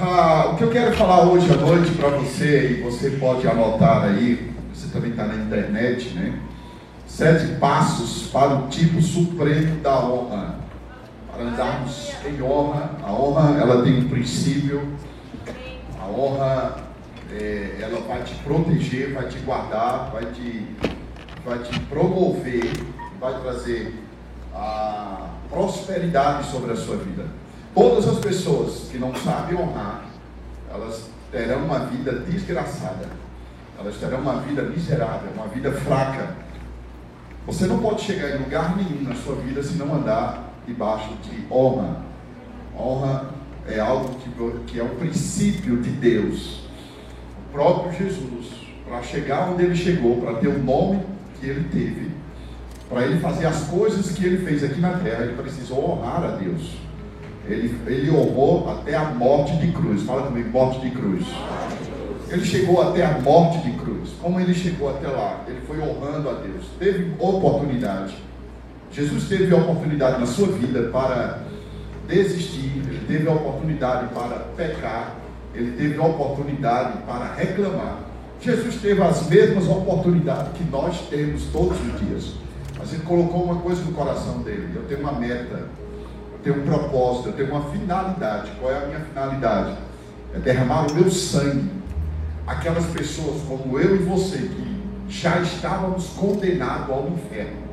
Ah, o que eu quero falar hoje à noite para você, e você pode anotar aí, você também está na internet, né? Sete passos para o tipo supremo da honra. Para andarmos em honra. A honra, ela tem um princípio. A honra, é, ela vai te proteger, vai te guardar, vai te, vai te promover, vai trazer a prosperidade sobre a sua vida. Todas as pessoas que não sabem honrar, elas terão uma vida desgraçada. Elas terão uma vida miserável, uma vida fraca. Você não pode chegar em lugar nenhum na sua vida se não andar debaixo de honra. Honra é algo que, é um princípio de Deus. O próprio Jesus, para chegar onde ele chegou, para ter o nome que ele teve, para ele fazer as coisas que ele fez aqui na terra, ele precisou honrar a Deus. Ele, ele honrou até a morte de cruz. Fala comigo, morte de cruz. Ele chegou até a morte de cruz. Como ele chegou até lá? Ele foi honrando a Deus. Teve oportunidade. Jesus teve oportunidade na sua vida para desistir. Ele teve oportunidade para pecar. Ele teve oportunidade para reclamar. Jesus teve as mesmas oportunidades que nós temos todos os dias. Mas ele colocou uma coisa no coração dele. Eu tenho uma meta tenho um propósito, eu tenho uma finalidade. Qual é a minha finalidade? É derramar o meu sangue. Aquelas pessoas como eu e você que já estávamos condenados ao inferno.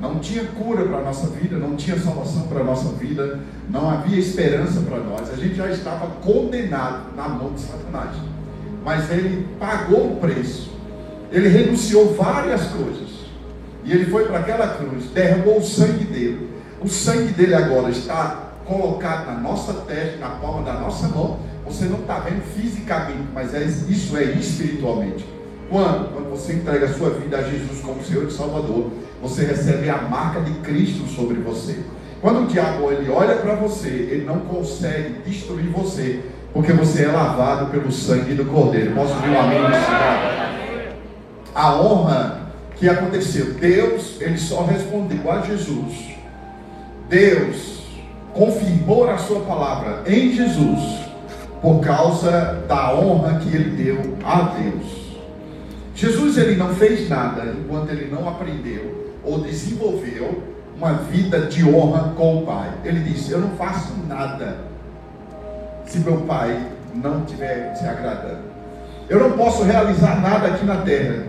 Não tinha cura para a nossa vida, não tinha salvação para a nossa vida, não havia esperança para nós. A gente já estava condenado na mão de Satanás. Mas ele pagou o preço. Ele renunciou várias coisas. E ele foi para aquela cruz, derramou o sangue dele o sangue dele agora está colocado na nossa testa, na palma da nossa mão. Você não está vendo fisicamente, mas é, isso é espiritualmente. Quando? Quando você entrega a sua vida a Jesus como Senhor e Salvador, você recebe a marca de Cristo sobre você. Quando o diabo ele olha para você, ele não consegue destruir você, porque você é lavado pelo sangue do Cordeiro. Posso ouvir um amém nesse A honra que aconteceu, Deus, ele só respondeu a Jesus Deus confirmou a sua palavra em Jesus por causa da honra que ele deu a Deus. Jesus ele não fez nada enquanto ele não aprendeu ou desenvolveu uma vida de honra com o Pai. Ele disse: Eu não faço nada se meu Pai não estiver se agradando. Eu não posso realizar nada aqui na terra.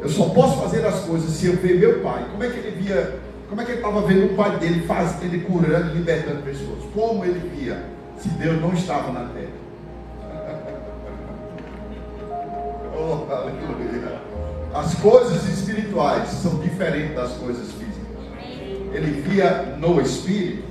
Eu só posso fazer as coisas se eu ver meu Pai. Como é que ele via como é que ele estava vendo o pai dele faz, ele curando, libertando pessoas? Como ele via se Deus não estava na terra? oh, aleluia. As coisas espirituais são diferentes das coisas físicas. Ele via no espírito,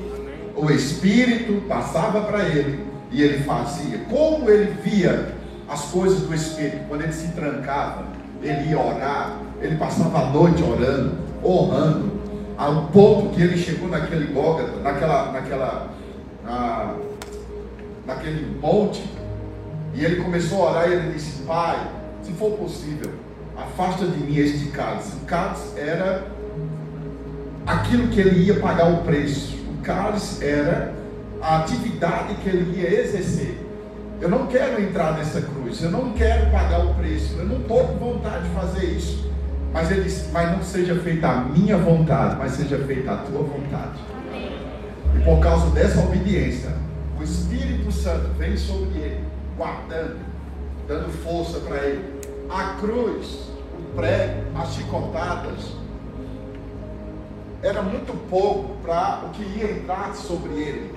o espírito passava para ele e ele fazia. Como ele via as coisas do espírito, quando ele se trancava, ele ia orar, ele passava a noite orando, honrando, ao ponto que ele chegou naquele Gólgota, naquela, naquela, na, naquele monte, e ele começou a orar e ele disse, Pai, se for possível, afasta de mim este cálice. O cálice era aquilo que ele ia pagar o preço. O cálice era a atividade que ele ia exercer. Eu não quero entrar nessa cruz, eu não quero pagar o preço, eu não estou com vontade de fazer isso. Mas ele disse: Mas não seja feita a minha vontade, mas seja feita a tua vontade. E por causa dessa obediência, o Espírito Santo vem sobre ele, guardando, dando força para ele. A cruz, o prego, as chicotadas, era muito pouco para o que ia entrar sobre ele.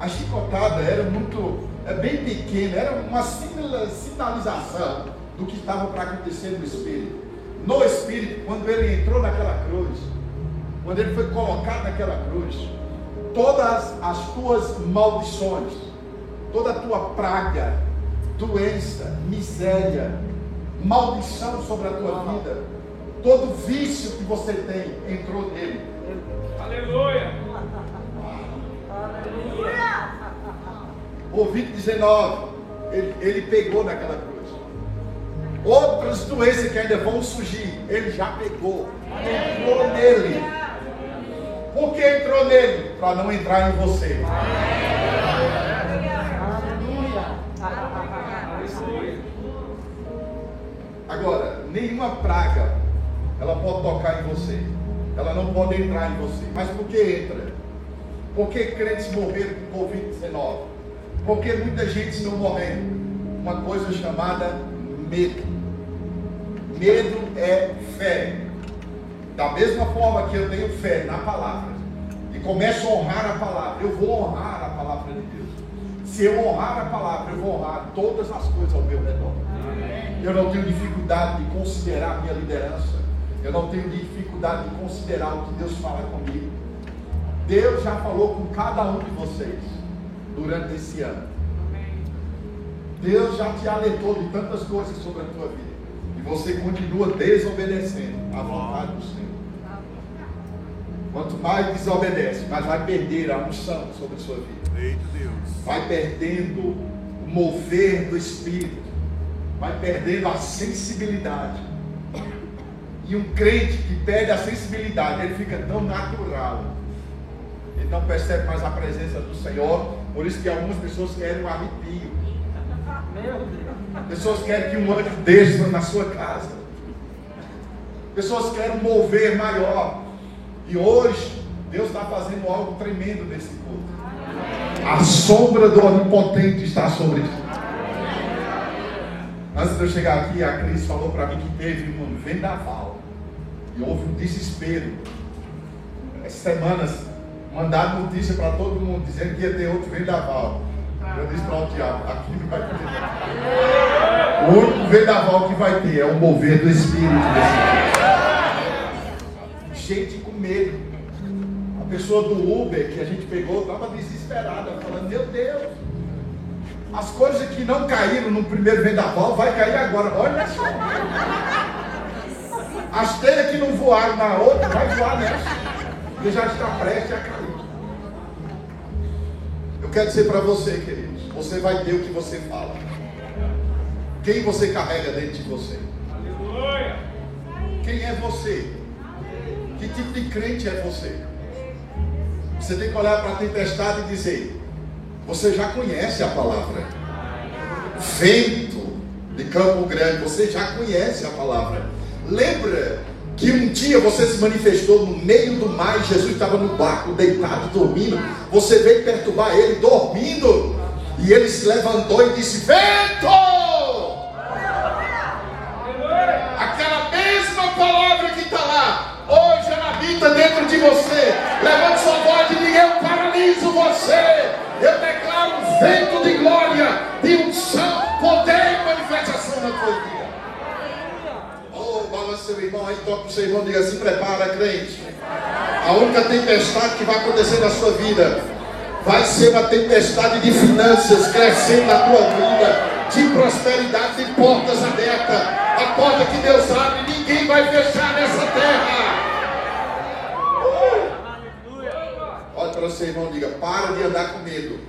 A chicotada era muito, é bem pequena, era uma sinalização do que estava para acontecer no Espírito. No Espírito, quando ele entrou naquela cruz, quando ele foi colocado naquela cruz, todas as tuas maldições, toda a tua praga, doença, miséria, maldição sobre a tua vida, todo vício que você tem entrou nele. Aleluia! Aleluia! O 19, ele, ele pegou naquela cruz. Outras doenças que ainda vão surgir, ele já pegou. Entrou nele. Por que entrou nele? Para não entrar em você. Agora, nenhuma praga ela pode tocar em você. Ela não pode entrar em você. Mas por que entra? Porque crentes morreram com Covid-19. Porque muita gente não morrendo. Uma coisa chamada medo. Medo é fé. Da mesma forma que eu tenho fé na palavra e começo a honrar a palavra, eu vou honrar a palavra de Deus. Se eu honrar a palavra, eu vou honrar todas as coisas ao meu redor. Eu não tenho dificuldade de considerar a minha liderança. Eu não tenho dificuldade de considerar o que Deus fala comigo. Deus já falou com cada um de vocês durante esse ano. Deus já te alertou de tantas coisas sobre a tua vida. Você continua desobedecendo à vontade do Senhor. Quanto mais desobedece, mais vai perder a unção sobre a sua vida. Vai perdendo o mover do Espírito. Vai perdendo a sensibilidade. E um crente que perde a sensibilidade, ele fica tão natural. Ele não percebe mais a presença do Senhor. Por isso que algumas pessoas querem um arrepio. Pessoas querem que um anjo desça na sua casa. Pessoas querem mover maior. E hoje, Deus está fazendo algo tremendo nesse culto. A sombra do Onipotente está sobre ti. Antes de eu chegar aqui, a Cris falou para mim que teve um vendaval. E houve um desespero. Essas semanas mandaram notícia para todo mundo, dizendo que ia ter outro vendaval. Eu disse para o diabo, aqui não vai ter. O único vendaval que vai ter é o mover do Espírito desse Gente com medo. A pessoa do Uber que a gente pegou estava desesperada, falando, meu Deus, as coisas que não caíram no primeiro vendaval vai cair agora. Olha só. As telhas que não voaram na outra, vai voar nessa. Porque já está prestes a cair. Eu quero dizer para você, queridos, você vai ter o que você fala. Quem você carrega dentro de você? Aleluia. Quem é você? Que tipo de crente é você? Você tem que olhar para a tempestade e dizer: Você já conhece a palavra. Vento de Campo Grande, você já conhece a palavra. Lembra que um dia você se manifestou no meio do mar e Jesus estava no barco, deitado, dormindo. Você veio perturbar ele, dormindo. E ele se levantou e disse: Vento! Aquela mesma palavra que está lá, hoje ela habita dentro de você. Levante sua voz e diga: Eu paraliso você. Eu declaro um vento de glória, de unção, poder e manifestação na tua vida seu irmão aí, toca o seu irmão, diga assim: prepara, crente. A única tempestade que vai acontecer na sua vida vai ser uma tempestade de finanças crescendo na tua vida, de prosperidade, de portas abertas. A porta que Deus abre, ninguém vai fechar nessa terra. Olha para o seu irmão, diga: para de andar com medo.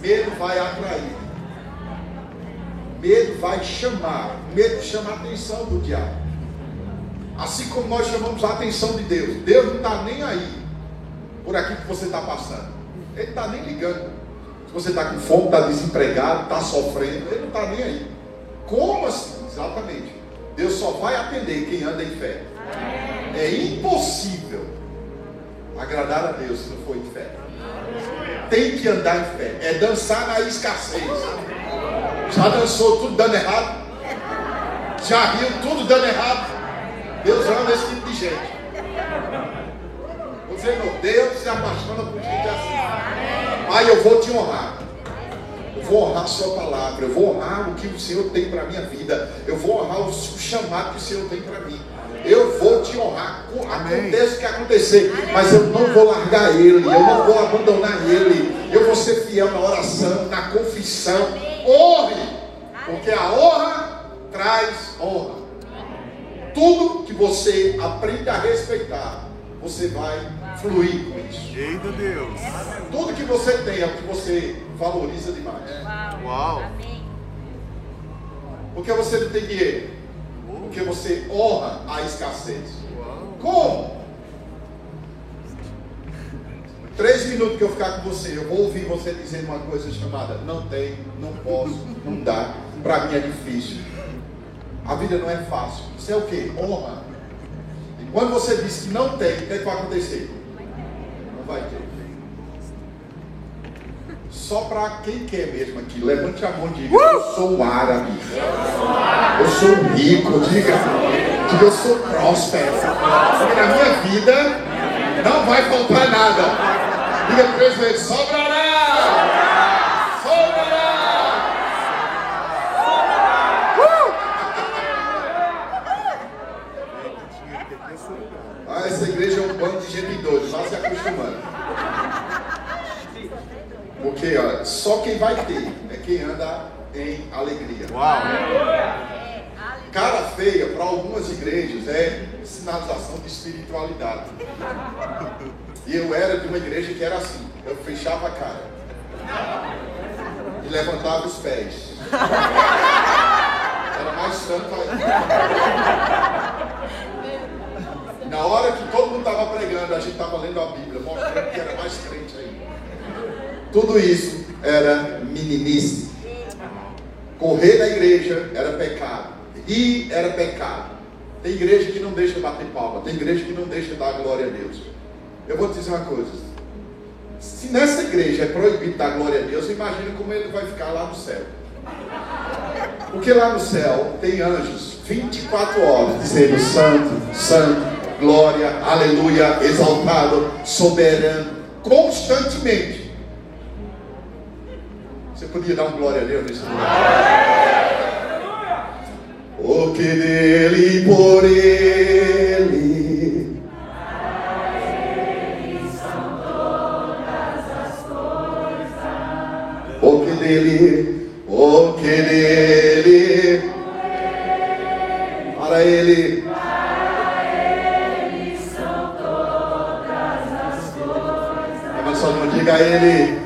Medo vai atrair. Medo vai chamar, medo chama a atenção do diabo. Assim como nós chamamos a atenção de Deus. Deus não está nem aí por aquilo que você está passando. Ele está nem ligando. Se você está com fome, está desempregado, está sofrendo, ele não está nem aí. Como assim? Exatamente. Deus só vai atender quem anda em fé. É impossível agradar a Deus se não for em fé. Tem que andar em fé. É dançar na escassez. Já dançou tudo dando errado. Já riu tudo dando errado. Deus ama esse tipo de gente. Dizer, meu Deus se apaixona por gente assim. Pai, eu vou te honrar. Eu vou honrar a sua palavra. Eu vou honrar o que o Senhor tem para minha vida. Eu vou honrar o chamado que o Senhor tem para mim. Eu vou te honrar. Aconteça o que acontecer. Mas eu não vou largar ele. Eu não vou abandonar ele. Eu vou ser fiel na oração, na confissão honre, porque a honra traz honra. Tudo que você aprende a respeitar, você vai fluir com isso. Eita Deus. Tudo que você tem é o que você valoriza demais. Uau. Porque você não tem dinheiro. Porque você honra a escassez. Como? Três minutos que eu ficar com você, eu vou ouvir você dizendo uma coisa chamada não tem, não posso, não dá. Para mim é difícil. A vida não é fácil. Isso é o que? Honra. E quando você diz que não tem, o que, é que vai acontecer? Não vai ter. Só para quem quer mesmo aqui, levante a mão e diga: Eu sou árabe. Eu sou rico. Diga, diga eu sou próspero. Porque na minha vida não vai faltar nada. Diga três vezes: sobrará! Sobrará! Uh! Ah, essa igreja é um bando de gente doida, vá se acostumando. Porque ó, só quem vai ter é quem anda em alegria. Uau! Cara feia, para algumas igrejas, é sinalização de espiritualidade. E eu era de uma igreja que era assim: eu fechava a cara e levantava os pés. Era mais santo ainda. Na hora que todo mundo estava pregando, a gente estava lendo a Bíblia, mostrando que era mais crente ainda. Tudo isso era meninice. Correr da igreja era pecado. Ir era pecado. Tem igreja que não deixa bater palma, tem igreja que não deixa dar glória a Deus. Eu vou te dizer uma coisa. Se nessa igreja é proibido dar glória a Deus, imagina como ele vai ficar lá no céu. Porque lá no céu tem anjos 24 horas dizendo santo, santo, glória, aleluia, exaltado, soberano, constantemente. Você podia dar um glória a Deus nesse lugar? O que dele por ele o que dele, o que dele, para ele. Levanta sua mão, diga a ele,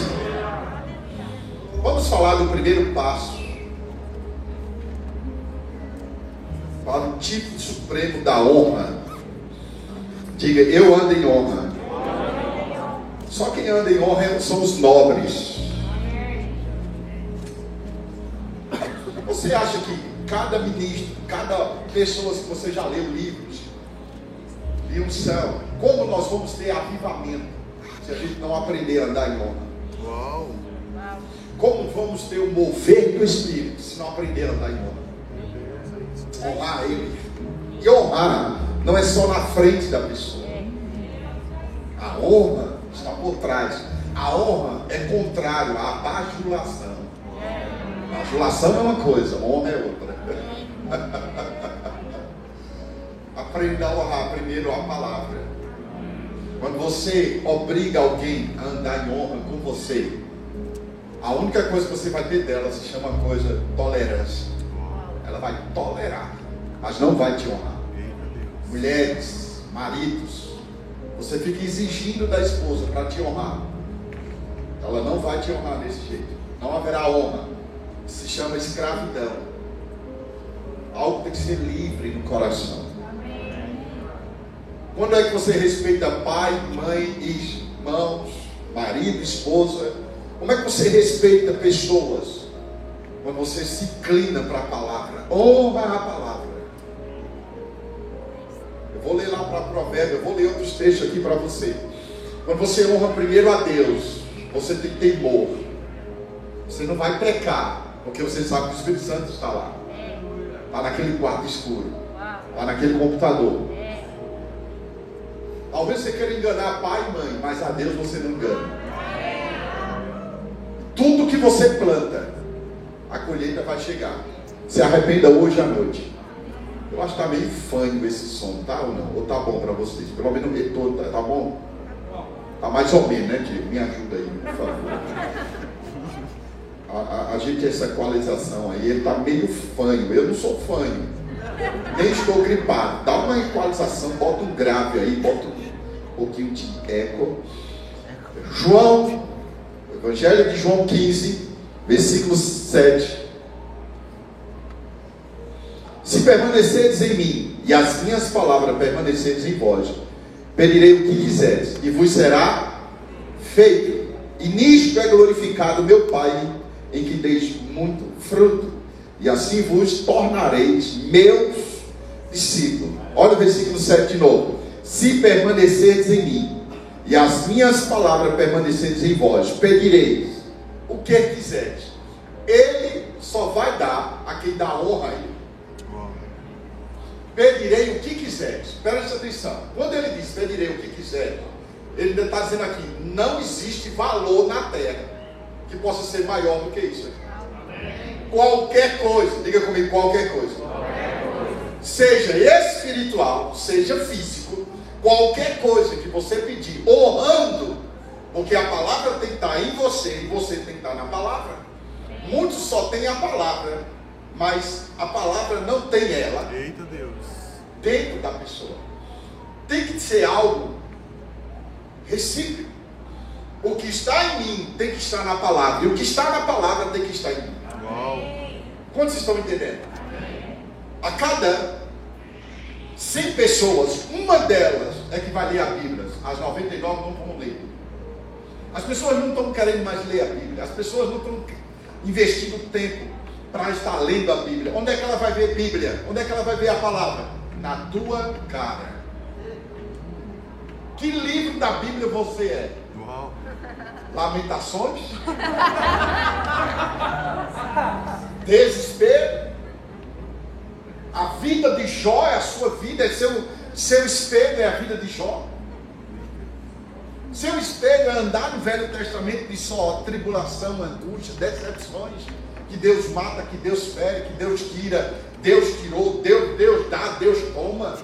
honra. Diga, eu ando em honra. Só quem anda em honra são os nobres. Você acha que cada ministro, cada pessoa que você já leu livros de um céu, como nós vamos ter avivamento se a gente não aprender a andar em honra? Uau! Como vamos ter o mover do Espírito se não aprender a andar em honra? Honrar Ele. Honrar não é só na frente da pessoa. A honra está por trás. A honra é contrário à bajulação. Bajulação é uma coisa, honra é outra. Aprenda a honrar primeiro a palavra. Quando você obriga alguém a andar em honra com você, a única coisa que você vai ter dela se chama coisa tolerância. Ela vai tolerar, mas não vai te honrar. Mulheres, maridos, você fica exigindo da esposa para te honrar. Ela não vai te honrar desse jeito. Não haverá honra. Se chama escravidão. Algo tem que ser livre no coração. Quando é que você respeita pai, mãe, irmãos, marido, esposa? Como é que você respeita pessoas? Quando você se inclina para a palavra, honra a palavra. Vou ler lá para Provérbio, eu vou ler outros textos aqui para você. Quando você honra primeiro a Deus, você tem temor. Você não vai pecar, porque você sabe que o Espírito Santo está lá. Está naquele quarto escuro. Está naquele computador. Talvez você queira enganar pai e mãe, mas a Deus você não engana. Tudo que você planta, a colheita vai chegar. Se arrependa hoje à noite. Eu acho que está meio fanho esse som, tá ou não? Ou tá bom para vocês? Pelo menos o retorno, tá, tá bom? Tá mais ou menos, né, Diego? Me ajuda aí, por favor. a, a, a gente essa equalização aí, ele está meio fanho. Eu não sou fanho. Nem estou gripado. Dá uma equalização, bota um grave aí, bota um pouquinho de eco. João, Evangelho de João 15, versículo 7. Se permaneceres em mim e as minhas palavras permaneceres em vós, pedirei o que quiseres e vos será feito. E nisto é glorificado meu Pai, em que deis muito fruto, e assim vos tornareis meus discípulos. Olha o versículo 7 de novo. Se permanecerdes em mim, e as minhas palavras permanecerdes em vós, pedireis o que quiseres. Ele só vai dar a quem dá honra a ele. Pedirei o que quiseres. Presta atenção. Quando ele diz pedirei o que quiseres, ele está dizendo aqui: não existe valor na terra que possa ser maior do que isso. Qualquer coisa, diga comigo, qualquer coisa. qualquer coisa. Seja espiritual, seja físico, qualquer coisa que você pedir, honrando, porque a palavra tem que estar em você e você tem que estar na palavra. Muitos só têm a palavra, mas a palavra não tem ela Eita Deus. Dentro da pessoa. Tem que ser algo recíproco. O que está em mim tem que estar na palavra. E o que está na palavra tem que estar em mim. Quantos estão entendendo? A cada 100 pessoas, uma delas é que vai ler a Bíblia. As 99 não vão ler. As pessoas não estão querendo mais ler a Bíblia. As pessoas não estão investindo tempo para estar lendo a Bíblia. Onde é que ela vai ver Bíblia? Onde é que ela vai ver a palavra? Na tua cara. Que livro da Bíblia você é? Uau. Lamentações? Desespero? A vida de Jó é a sua vida, é seu, seu espelho é a vida de Jó. Seu espelho é andar no Velho Testamento de só tribulação, angústia, decepções. Que Deus mata, que Deus fere, que Deus tira, Deus tirou, Deus, Deus dá, Deus toma.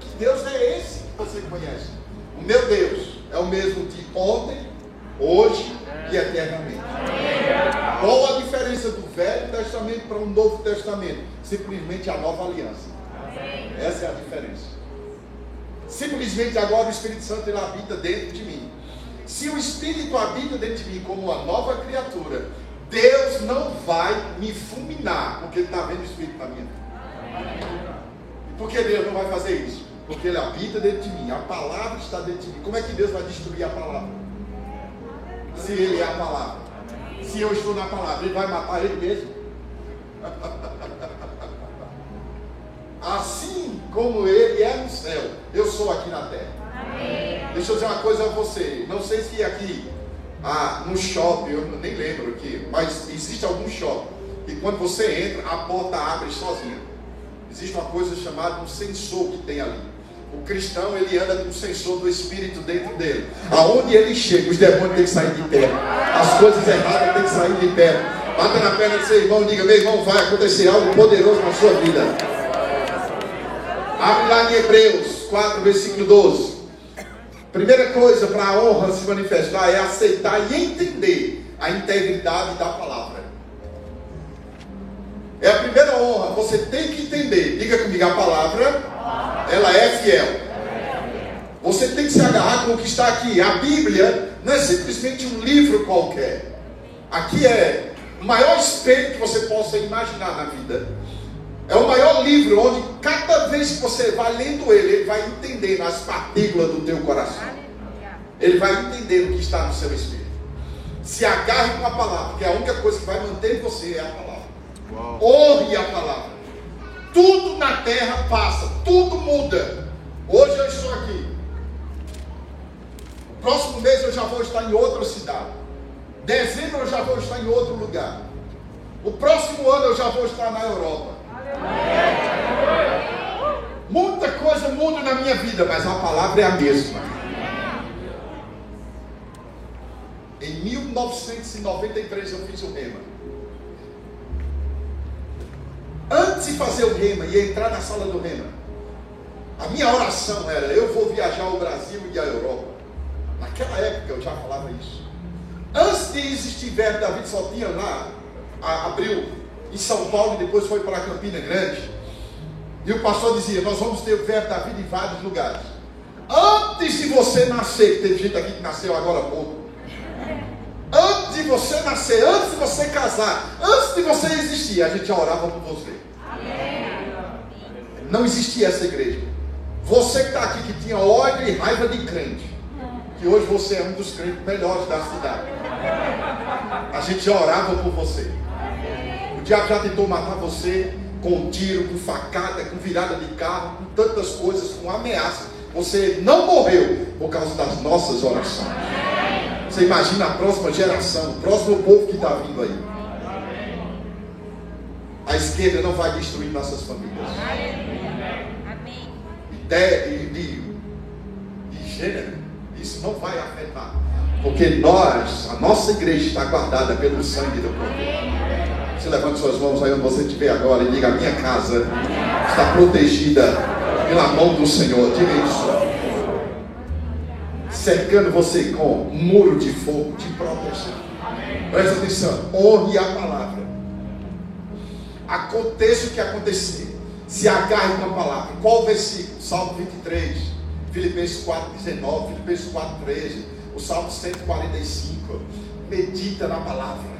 Que Deus é esse que você conhece? O meu Deus é o mesmo de ontem, hoje e eternamente. Qual a diferença do Velho Testamento para o Novo Testamento? Simplesmente a nova aliança. Essa é a diferença. Simplesmente agora o Espírito Santo ele habita dentro de mim. Se o Espírito habita dentro de mim como uma nova criatura, Deus não vai me fulminar, porque Ele está vendo o Espírito na minha vida. Por que Deus não vai fazer isso? Porque Ele habita dentro de mim, a palavra está dentro de mim. Como é que Deus vai destruir a palavra? Se Ele é a palavra. Se eu estou na palavra, Ele vai matar Ele mesmo. Assim como Ele é no céu, eu sou aqui na terra. Deixa eu dizer uma coisa a você. Não sei se aqui ah, no shopping, eu nem lembro aqui, mas existe algum shopping que quando você entra, a porta abre sozinha. Existe uma coisa chamada um sensor que tem ali. O cristão ele anda com o sensor do Espírito dentro dele. Aonde ele chega, os demônios têm que sair de perto. As coisas erradas têm que sair de perto. Bata na perna do seu irmão diga: Meu irmão, vai acontecer algo poderoso na sua vida. Abre lá em Hebreus 4, versículo 12. Primeira coisa para a honra se manifestar é aceitar e entender a integridade da palavra. É a primeira honra, você tem que entender. Diga comigo, a palavra, ela é fiel. Você tem que se agarrar com o que está aqui. A Bíblia não é simplesmente um livro qualquer. Aqui é o maior espelho que você possa imaginar na vida. É o maior livro onde cada vez que você vai lendo ele, ele vai entendendo as partículas do teu coração. Ele vai entender o que está no seu espírito. Se agarre com a palavra, porque a única coisa que vai manter você é a palavra. Uau. Honre a palavra. Tudo na terra passa, tudo muda. Hoje eu estou aqui. O próximo mês eu já vou estar em outra cidade. Dezembro eu já vou estar em outro lugar. O próximo ano eu já vou estar na Europa. Muita coisa muda na minha vida, mas a palavra é a mesma. Em 1993 eu fiz o rema. Antes de fazer o rema e entrar na sala do rema, a minha oração era: eu vou viajar ao Brasil e à Europa. Naquela época eu já falava isso. Antes de existir Verbo da Vida, só tinha lá, abriu em São Paulo e depois foi para Campina Grande. E o pastor dizia: Nós vamos ter o Verbo da Vida em vários lugares. Antes de você nascer, teve gente aqui que nasceu agora há pouco. Antes de você nascer, antes de você casar, antes de você existir, a gente já orava por você. Não existia essa igreja. Você que está aqui, que tinha ódio e raiva de crente, que hoje você é um dos crentes melhores da cidade. A gente já orava por você. O diabo já tentou matar você com tiro, com facada, com virada de carro, com tantas coisas, com ameaças. Você não morreu por causa das nossas orações. Você imagina a próxima geração, o próximo povo que está vindo aí. A esquerda não vai destruir nossas famílias. De, de, de gênero, isso não vai afetar. Porque nós, a nossa igreja está guardada pelo sangue do Cordeiro. Você levante suas mãos aí onde você estiver agora e diga: minha casa está protegida pela mão do Senhor. Diga isso cercando você com muro de fogo de proteção. Presta atenção, honre a palavra. Aconteça o que acontecer, se agarre com a palavra. Qual versículo? Salmo 23, Filipenses 4, 19, Filipenses 4, 13, o Salmo 145. Medita na palavra.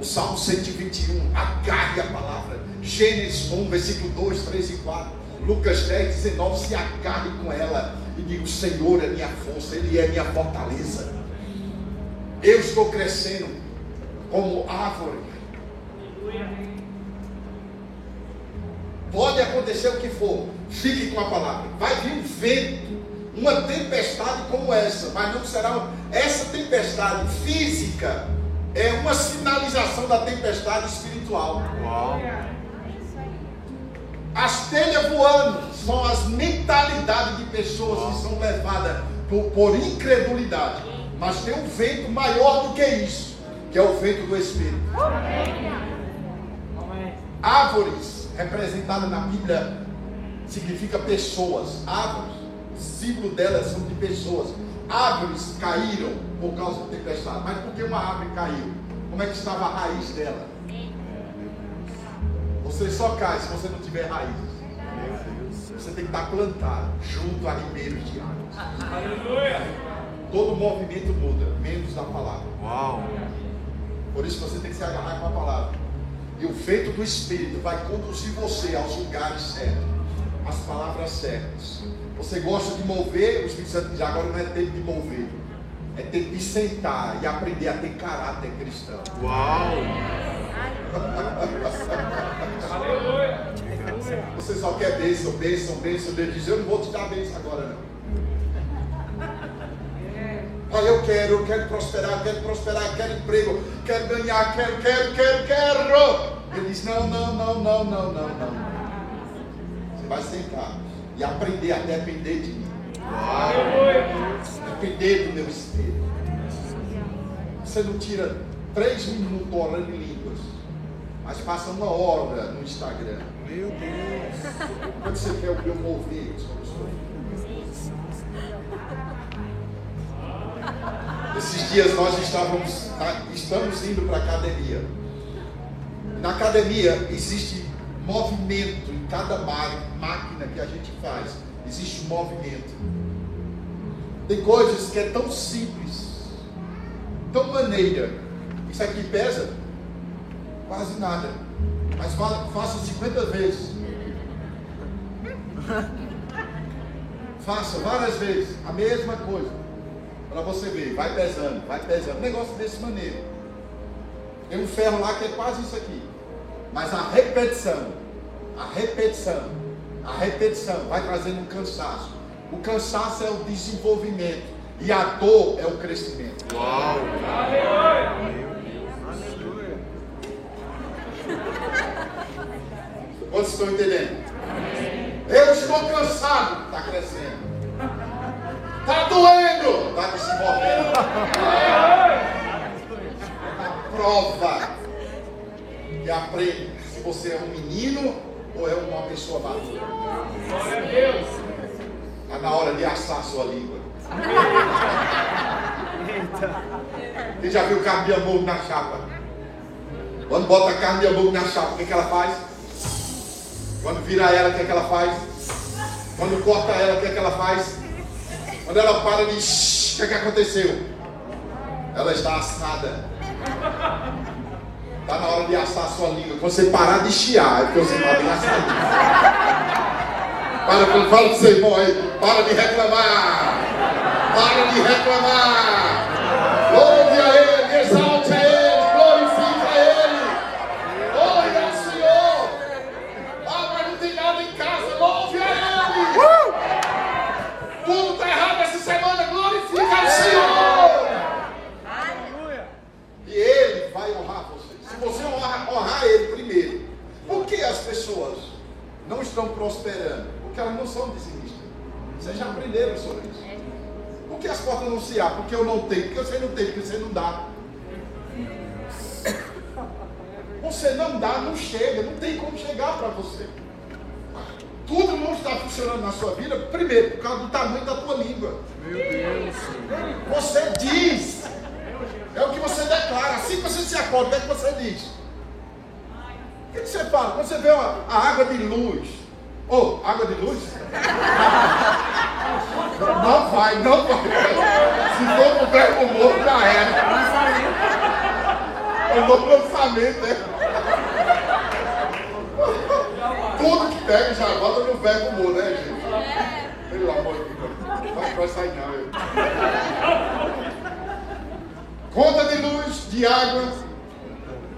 O Salmo 121, agarre a palavra. Gênesis 1, versículo 2, 3 e 4. Lucas 10, 19, se agarre com ela e diga: O Senhor é minha força, Ele é minha fortaleza. Eu estou crescendo como árvore. Pode acontecer o que for, fique com a palavra. Vai vir um vento, uma tempestade como essa, mas não será essa tempestade física é uma sinalização da tempestade espiritual. Uau. As telhas voando são as mentalidades de pessoas que são levadas por, por incredulidade. Mas tem um vento maior do que isso, que é o vento do Espírito. Árvores, representadas na Bíblia, significa pessoas. Árvores, o símbolo delas são de pessoas. Árvores caíram por causa da tempestade. Mas por que uma árvore caiu? Como é que estava a raiz dela? Você só cai se você não tiver raízes. Você tem que estar plantado junto a ribeiros de águas. Aleluia! Todo movimento muda, menos a palavra. Uau! Por isso você tem que se agarrar com a palavra. E o feito do Espírito vai conduzir você aos lugares certos, às palavras certas. Você gosta de mover, o Espírito Santo diz, agora não é tempo de mover. É tempo de sentar e aprender a ter caráter cristão. Uau! Você só quer bênção, bênção, bênção. Deus diz: Eu não vou te dar bênção agora, não. Ah, eu quero, eu quero prosperar, quero prosperar, quero emprego, quero ganhar, quero, quero, quero, quero. Ele diz: Não, não, não, não, não, não, não. Você vai sentar e aprender a depender de mim. Depender do meu espírito. Você não tira três minutos orando em línguas, mas passa uma hora no Instagram. Meu Deus! Quando você quer o meu mover Esses dias nós estávamos, estamos indo para a academia. Na academia existe movimento em cada máquina que a gente faz. Existe um movimento. Tem coisas que é tão simples, tão maneira. Isso aqui pesa quase nada. Mas faça 50 vezes. Faça várias vezes a mesma coisa. Para você ver, vai pesando, vai pesando. Um negócio desse maneiro. Tem um ferro lá que é quase isso aqui. Mas a repetição, a repetição, a repetição vai trazendo um cansaço. O cansaço é o desenvolvimento. E a dor é o crescimento. Uau! Aleluia! Quantos estão entendendo? Eu estou cansado, está crescendo. Está doendo, está desenvolvendo. A prova que aprende se você é um menino ou é uma pessoa madura. Glória a Deus. Está na hora de assar a sua língua. Quem já viu carne de hambúrguer na chapa? Quando bota a carne de hambúrguer na chapa, o que, que ela faz? Quando vira ela, o que, que ela faz? Quando corta ela, o que, que ela faz? Quando ela para de. O que, que aconteceu? Ela está assada. Está na hora de assar a sua língua. Quando você parar de chiar, é porque você está bem assadinho. Para, fala para o seu irmão aí. Para de reclamar. Para de reclamar. Louve a Ele, exalte a Ele, glorifica a Ele. Louve ao Senhor. Ah, mas não tem nada em casa. Louve a Ele. Tudo está errado essa semana. Glorifica ao Senhor. E Ele vai honrar você. Se você honrar, honrar Ele primeiro. Por que as pessoas não estão prosperando? Porque elas não são dizimistas. Vocês já aprenderam sobre isso. Por que as portas não se abrem? Porque eu não tenho. Porque você não tem, porque você não dá. Você não dá, não chega, não tem como chegar para você. Tudo não está funcionando na sua vida, primeiro, por causa do tamanho da tua língua. Meu Deus. Você diz. É o que você declara. Assim que você se acorda, o que, é que você diz? O que, é você fala? Quando você vê a, a água de luz. Ô, oh, água de luz? Não vai, não vai. Se for pro verbo morto, já era. É um novo lançamento, é. Tudo que pega já bota no verbo morto, né, gente? Pelo amor de Deus. Vai, vai sair não. Eu. Conta de luz, de água,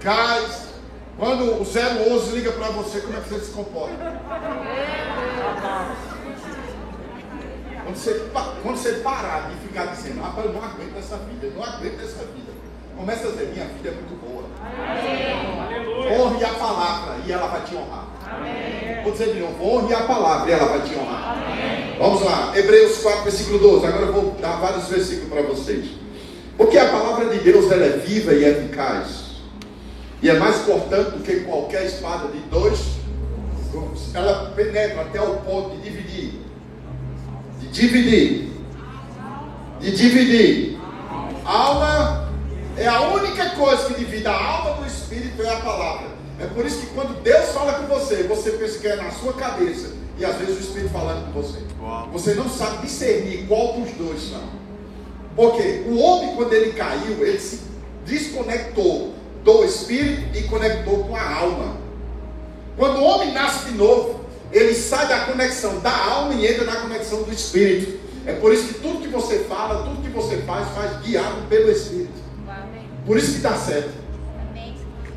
gás. Quando o 011 liga para você, como é que você se comporta? Quando você, quando você parar de ficar dizendo, rapaz, eu não aguento essa vida, eu não aguento essa vida. Começa a dizer, minha vida é muito boa. Amém. Honre a palavra e ela vai te honrar. Amém. Vou dizer de novo, honre a palavra e ela vai te honrar. Amém. Vamos lá, Hebreus 4, versículo 12. Agora eu vou dar vários versículos para vocês. Porque a palavra de Deus ela é viva e eficaz. E é mais cortante do que qualquer espada de dois Ela penetra até o ponto de dividir dividir. De dividir. Alma é a única coisa que divide a alma do espírito é a palavra. É por isso que quando Deus fala com você, você pensa que é na sua cabeça e às vezes o espírito falando com você. Você não sabe discernir qual dos dois são. Porque o homem quando ele caiu, ele se desconectou do espírito e conectou com a alma. Quando o homem nasce de novo, ele sai da conexão da alma e entra na conexão do espírito. É por isso que tudo que você fala, tudo que você faz, faz guiado pelo espírito. Por isso que dá certo.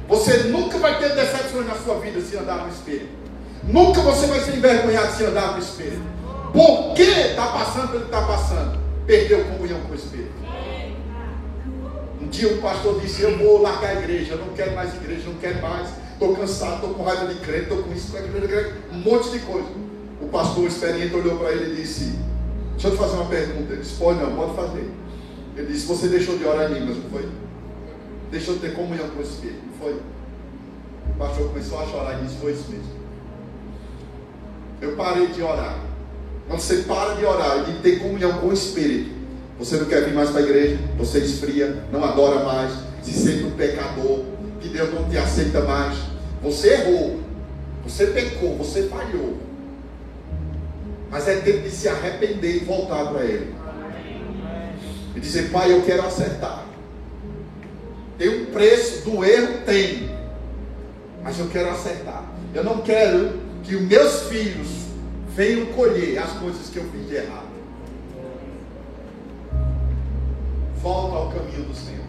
Você nunca vai ter decepções na sua vida se andar no espírito. Nunca você vai ser envergonhado se andar no espírito. Por que está passando pelo que está passando? Perdeu comunhão com o espírito. Dia o pastor disse: Eu vou largar a igreja, não quero mais igreja, não quero mais estou cansado, estou com raiva de crente, estou com isso, com aquilo, um monte de coisa. O pastor experiente olhou para ele e disse: Deixa eu te fazer uma pergunta. Ele disse: Pode não, pode fazer. Ele disse: Você deixou de orar em línguas, não foi? Deixou de ter comunhão com o Espírito, não foi? O pastor começou a chorar e disse: Foi isso mesmo. Eu parei de orar. Quando você para de orar e de ter comunhão com o Espírito, você não quer vir mais para a igreja, você esfria, não adora mais, se sente um pecador, que Deus não te aceita mais. Você errou, você pecou, você falhou. Mas é tempo de se arrepender e voltar para Ele. E dizer, Pai, eu quero acertar. Tem um preço do erro? Tem. Mas eu quero acertar. Eu não quero que os meus filhos venham colher as coisas que eu fiz de errado. Volta ao caminho do Senhor.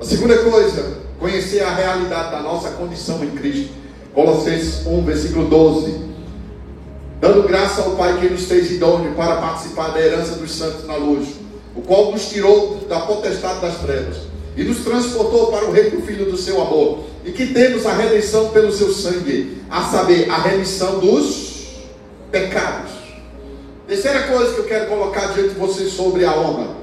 A segunda coisa, conhecer a realidade da nossa condição em Cristo. Colossenses 1, versículo 12. Dando graça ao Pai que nos fez idôneo para participar da herança dos santos na luz, o qual nos tirou da potestade das trevas e nos transportou para o reino do Filho do seu amor, e que temos a redenção pelo seu sangue, a saber, a remissão dos pecados. Terceira coisa que eu quero colocar diante de vocês sobre a honra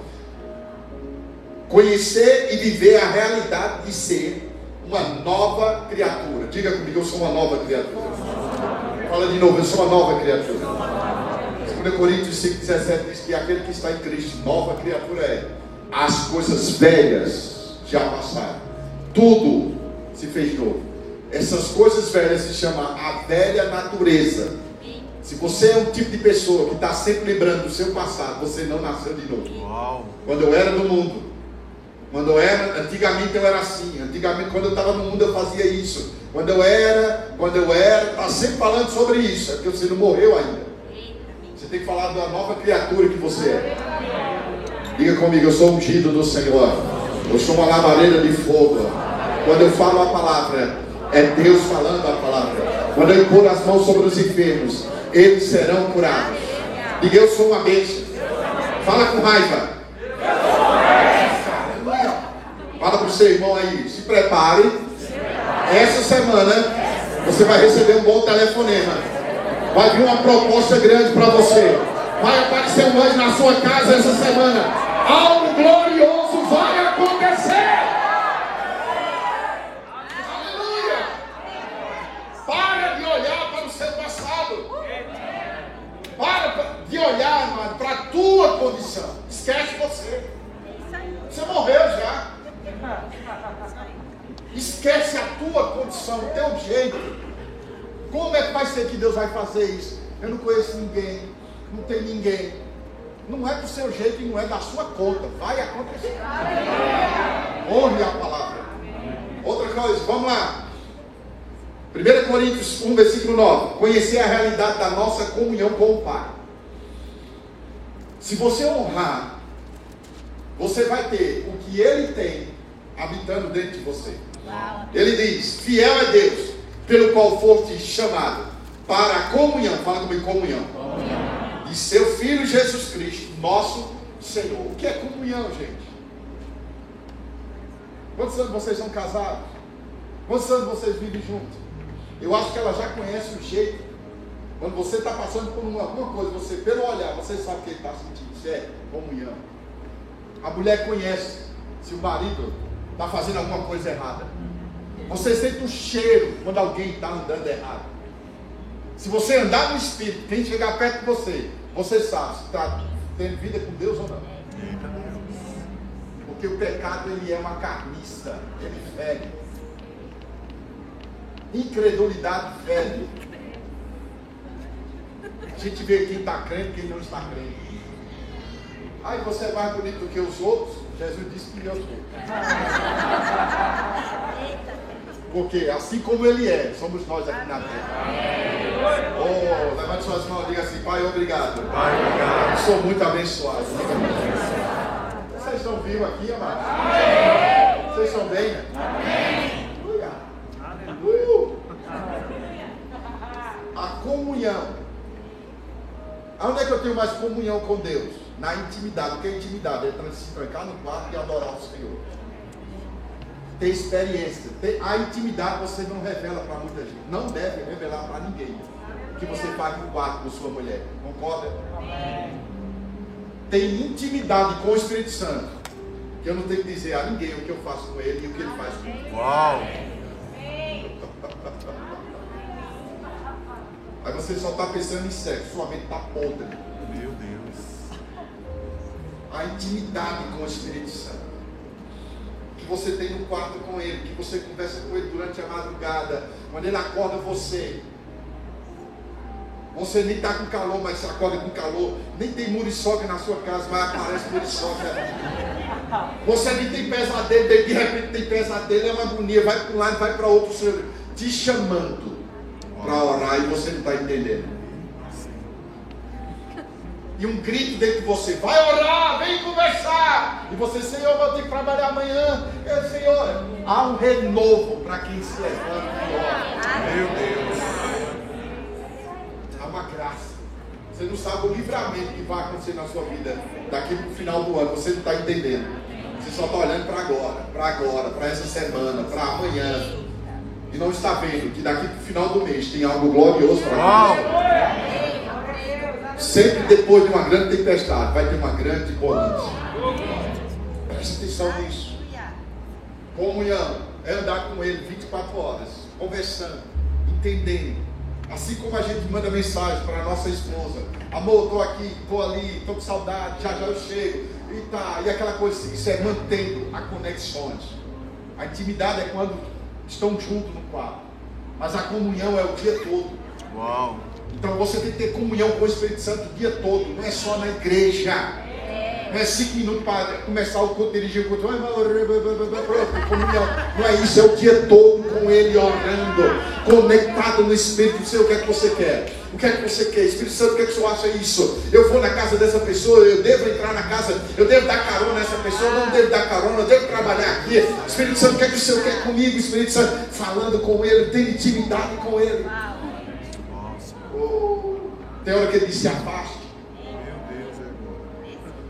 conhecer e viver a realidade de ser uma nova criatura. Diga comigo, eu sou uma nova criatura. Fala de novo, eu sou uma nova criatura. 2 Coríntios 5,17 diz que aquele que está em Cristo, nova criatura é. as coisas velhas já passaram. Tudo se fez novo. Essas coisas velhas se chama a velha natureza. Se você é um tipo de pessoa que está sempre lembrando do seu passado, você não nasceu de novo. Uau. Quando eu era no mundo, quando eu era, antigamente eu era assim, antigamente quando eu estava no mundo eu fazia isso. Quando eu era, quando eu era, está sempre falando sobre isso, é porque você não morreu ainda. Você tem que falar da nova criatura que você é. Diga comigo, eu sou ungido do Senhor. Eu sou uma lavareira de fogo. Quando eu falo a palavra, é Deus falando a palavra. Quando eu impor as mãos sobre os enfermos, eles serão curados. Diga, eu sou uma bênção. Fala com raiva. Fala para o seu irmão aí, se prepare. Essa semana você vai receber um bom telefonema. Vai vir uma proposta grande para você. Vai aparecer um anjo na sua casa essa semana. Algo glorioso vai acontecer. Aleluia. Para de olhar para o seu passado. Para de olhar, mano, para a tua condição. Esquece você. Você morreu já. Esquece a tua condição, o teu jeito. Como é que vai ser que Deus vai fazer isso? Eu não conheço ninguém, não tem ninguém. Não é do seu jeito e não é da sua conta. Vai acontecer. Honre a palavra. Outra coisa, vamos lá. 1 Coríntios 1, versículo 9. Conhecer a realidade da nossa comunhão com o Pai. Se você honrar, você vai ter o que Ele tem habitando dentro de você. Ele diz: Fiel é Deus, pelo qual foste chamado para a comunhão. Fala comigo, comunhão. comunhão. De seu Filho Jesus Cristo, nosso Senhor. O que é comunhão, gente? Quantos anos vocês são casados? Quantos anos vocês vivem juntos? Eu acho que ela já conhece o jeito. Quando você está passando por uma, alguma coisa, você, pelo olhar, você sabe o que ele está sentindo. Isso é comunhão. A mulher conhece se o marido está fazendo alguma coisa errada. Você sente o cheiro quando alguém está andando errado. Se você andar no Espírito, quem chegar perto de você, você sabe se está tendo vida com Deus ou não. Porque o pecado ele é uma carniça, ele fere. Incredulidade fere. A gente vê quem está crendo e quem não está crendo. Aí você é mais bonito do que os outros. Jesus disse que eu sou. Porque assim como Ele é, somos nós aqui na terra. Oh, levante suas mãos e diga assim, Pai, obrigado. Pai, obrigado. Sou muito abençoado. Vocês estão vivos aqui, amados? Vocês estão bem, né? Amém. Uh. A comunhão. Aonde é que eu tenho mais comunhão com Deus? na intimidade. O que é intimidade? É se trancar no quarto e adorar o Senhor. Ter experiência. Ter, a intimidade você não revela para muita gente. Não deve revelar para ninguém. O que você faz no quarto com sua mulher. Concorda? Tem intimidade com o Espírito Santo. Que eu não tenho que dizer a ninguém o que eu faço com ele e o que ele faz comigo. Uau! Aí você só está pensando em sexo, sua mente está podre a intimidade com o Espírito Santo. Que você tem no quarto com Ele, que você conversa com Ele durante a madrugada, quando Ele acorda você. Você nem está com calor, mas você acorda com calor. Nem tem muriçoca na sua casa, mas aparece muriçoca. Você nem tem pesadelo, de repente tem pesadelo, é uma agonia, vai para um lado, vai para outro, te chamando para orar e você não está entendendo e um grito dentro de você: vai orar, vem conversar. E você, Senhor, vou ter que trabalhar amanhã. Eu, Senhor, há um renovo para quem se levanta e ora. Meu Deus. Há uma graça. Você não sabe o livramento que vai acontecer na sua vida daqui para o final do ano. Você não está entendendo. Você só está olhando para agora, para agora, para essa semana, para amanhã. E não está vendo que daqui para o final do mês tem algo glorioso para acontecer. Sempre depois de uma grande tempestade, vai ter uma grande bonança. Preste atenção nisso. Comunhão é andar com Ele 24 horas, conversando, entendendo. Assim como a gente manda mensagem para a nossa esposa: Amor, estou aqui, estou ali, estou com saudade, já já eu chego. e tá, e aquela coisa, isso é mantendo a conexões. A intimidade é quando estão juntos no quarto. Mas a comunhão é o dia todo. Uau. Então você tem que ter comunhão com o Espírito Santo o dia todo, não é só na igreja. Não é cinco minutos para começar o culto, dirigir o culto. Não é isso, é o dia todo com ele orando, conectado no Espírito. Não sei o que é que você quer. O que é que você quer? Espírito Santo, o que é que o senhor acha isso? Eu vou na casa dessa pessoa, eu devo entrar na casa, eu devo dar carona nessa pessoa, não devo dar carona, eu devo trabalhar aqui. Espírito Santo, o que é que o senhor quer comigo? Espírito Santo, falando com ele, tem intimidade com ele. Uh, tem hora que ele se afaste.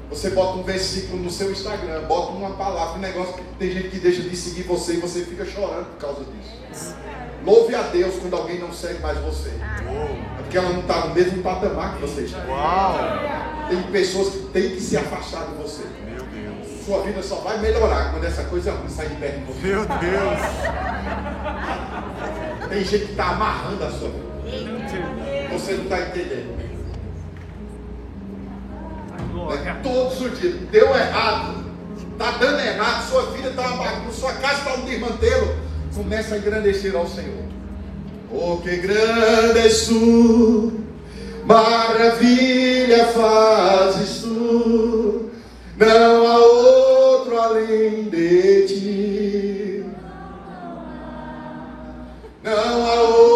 Você bota um versículo no seu Instagram, bota uma palavra, um negócio tem gente que deixa de seguir você e você fica chorando por causa disso. Louve a Deus quando alguém não segue mais você. É porque ela não está no mesmo patamar que você está. Uau. Tem pessoas que têm que se afastar de você. Meu Deus. Sua vida só vai melhorar quando essa coisa ruim sair de perto de você. Meu Deus. Tem gente que está amarrando a sua vida. Você não está entendendo. É, todos os dias. Deu errado. Está dando errado. Sua vida está uma bagunça. Sua casa está um desmantelo. Começa a engrandecer ao Senhor. Oh, que grande és tu. Maravilha fazes tu. Não há outro além de ti. Não há outro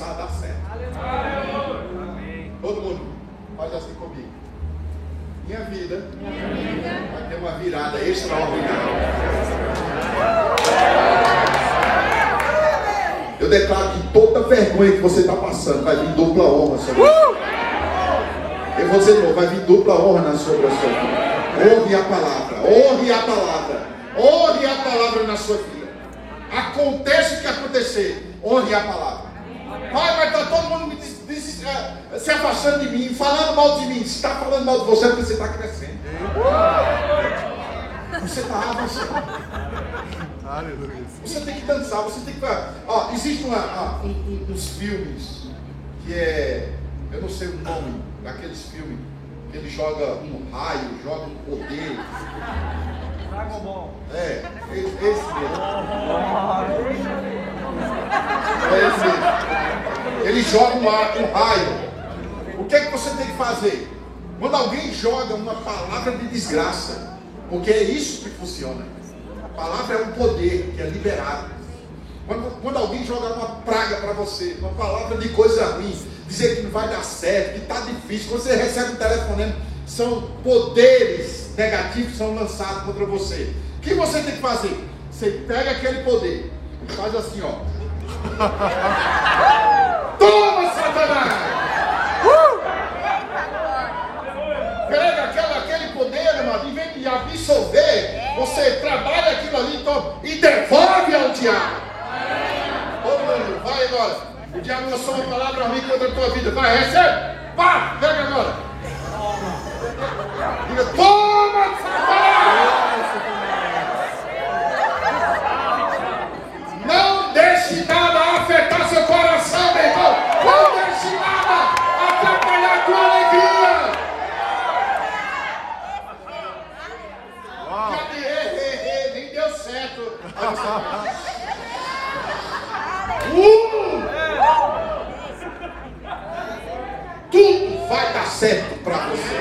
começar a dar certo. Todo mundo, faz assim comigo. Minha vida, vai ter uma virada extraordinária. Eu declaro que toda vergonha que você está passando vai vir dupla honra sobre você. Eu vou dizer novo, vai vir dupla honra sobre a sua vida. Honre a palavra, honre a palavra, honre a palavra na sua vida. Aconteça o que acontecer, honre a palavra. Vai, vai estar todo mundo me diz- diz- eh, se afastando de mim, falando mal de mim. Se está falando mal de você, é porque você está crescendo. Você está avançando. Você tem que dançar, você tem que. Ó, existe uma, ah, um- um- uns filmes que é. Eu não sei o nome daqueles filmes que ele joga um raio, joga um poder. Dragon Ball. É, esse, esse mesmo. É esse. Ele joga um, um raio. O que é que você tem que fazer? Quando alguém joga uma palavra de desgraça, porque é isso que funciona. A palavra é um poder que é liberado. Quando, quando alguém joga uma praga para você, uma palavra de coisa ruim, dizer que não vai dar certo, que está difícil, quando você recebe um telefonema, são poderes negativos que são lançados contra você. O que você tem que fazer? Você pega aquele poder e faz assim, ó. Toma, Satanás! Pega aquela, aquele poder, amado, em vez de absorver, você trabalha aquilo ali então, e devolve ao diabo. Todo mundo, vai agora. O diabo lançou uma palavra ruim contra a tua vida. Vai, recebe. Pá, pega agora. Diga, toma, Satanás! Não deixe nada afetar seu coração, meu irmão. Não deixe nada atrapalhar a tua alegria. Uau. Já de ei, ei, ei, nem deu certo. Aí você vai. Uh! Tudo vai dar certo para você.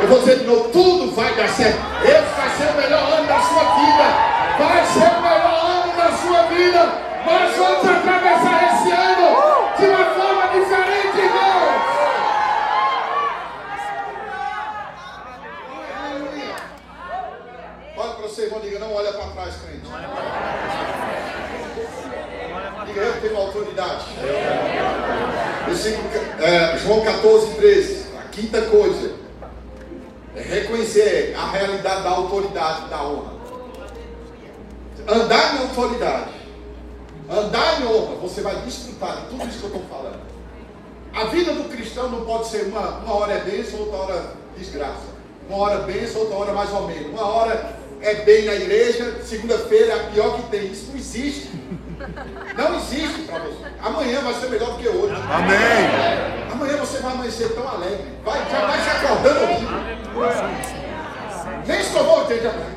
Eu vou dizer de novo, tudo vai dar certo. Esse vai ser o melhor ano da sua vida. Vai ser o melhor ano da sua vida. Nós vamos atravessar esse ano de uma forma diferente, irmãos. Olha para você, irmão, diga, não olha para trás, crente. Diga, eu tenho autoridade. Versículo, é, João 14, 13. A quinta coisa realidade da autoridade, da honra. Andar em autoridade, andar em honra, você vai desfrutar de tudo isso que eu estou falando. A vida do cristão não pode ser uma, uma hora é bênção, outra hora desgraça. Uma hora benção, outra hora mais ou menos. Uma hora é bem na igreja, segunda-feira é a pior que tem. Isso não existe. Não existe para você. Amanhã vai ser melhor do que hoje. Amém. Amanhã você vai amanhecer tão alegre. Vai, já vai se acordando aqui. Nem escovou o dente amanhã.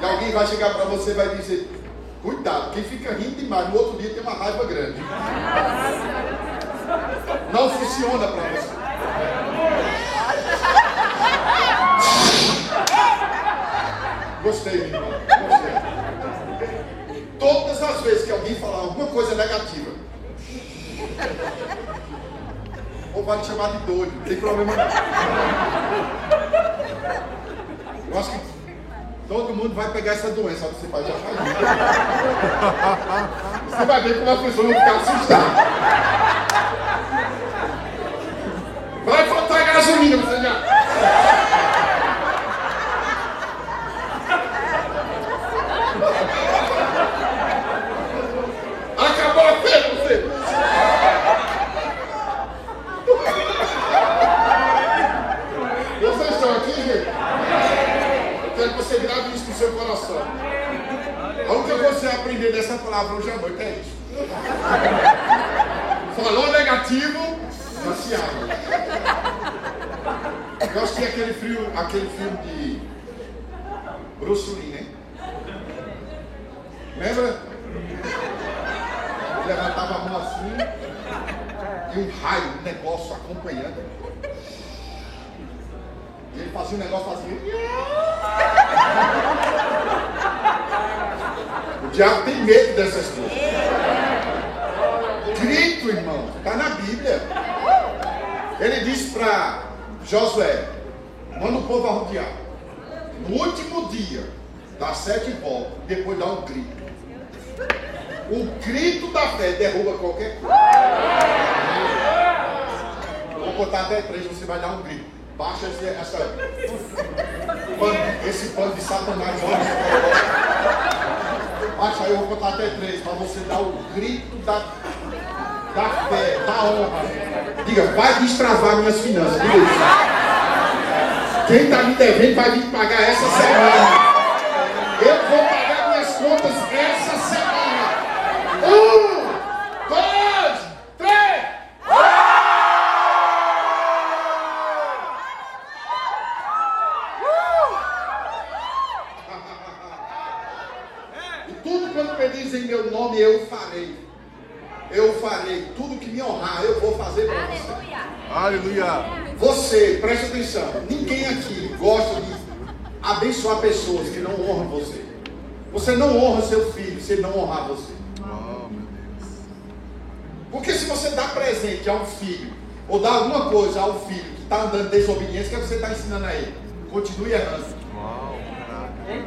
E alguém vai chegar para você e vai dizer, cuidado, quem fica rindo demais, no outro dia tem uma raiva grande. Não funciona para você. Gostei, minha irmã. Gostei. Todas as vezes que alguém falar alguma coisa negativa, ou vai chamar de doido, não tem problema não. Eu acho que todo mundo vai pegar essa doença, você vai já fazer. Você vai ver como a pessoa não ficar assustada. Vai faltar gasolina, você já. Acabou a fé, você. Vocês estão aqui, gente? Eu quero que você grave isso no seu coração. A única coisa que você vai palavra hoje à noite é isso. Falou negativo, já se. Eu assisti aquele, frio, aquele filme de Bruce Lee, né? Lembra? Levantava a mão assim e um raio, um negócio acompanhando. E ele fazia um negócio assim. Diabo tem medo dessas coisas. Grito, irmão, está na Bíblia. Ele disse para Josué: manda o povo arrodear. No último dia, dá sete voltas, depois dá um grito. O grito da fé derruba qualquer coisa. Vou contar até três, você vai dar um grito. Baixa esse, essa, esse pano de satanás. Baixa aí, eu vou contar até três, para você dar o grito da, da fé, da honra. Diga, vai destravar minhas finanças. Quem está me devendo vai vir pagar essa semana. Eu vou pagar minhas contas essa semana. Um, dois, três. E tudo quanto pedis em meu nome eu farei. Eu farei. Tudo que me honrar eu vou fazer para você. Aleluia. Aleluia. Você, preste atenção, ninguém aqui gosta de abençoar pessoas que não honram você. Você não honra seu filho se ele não honrar você. Oh, meu Deus. Porque se você dá presente a um filho, ou dá alguma coisa ao filho que está andando em desobediência, o que você está ensinando a ele? Continue errando. Uau.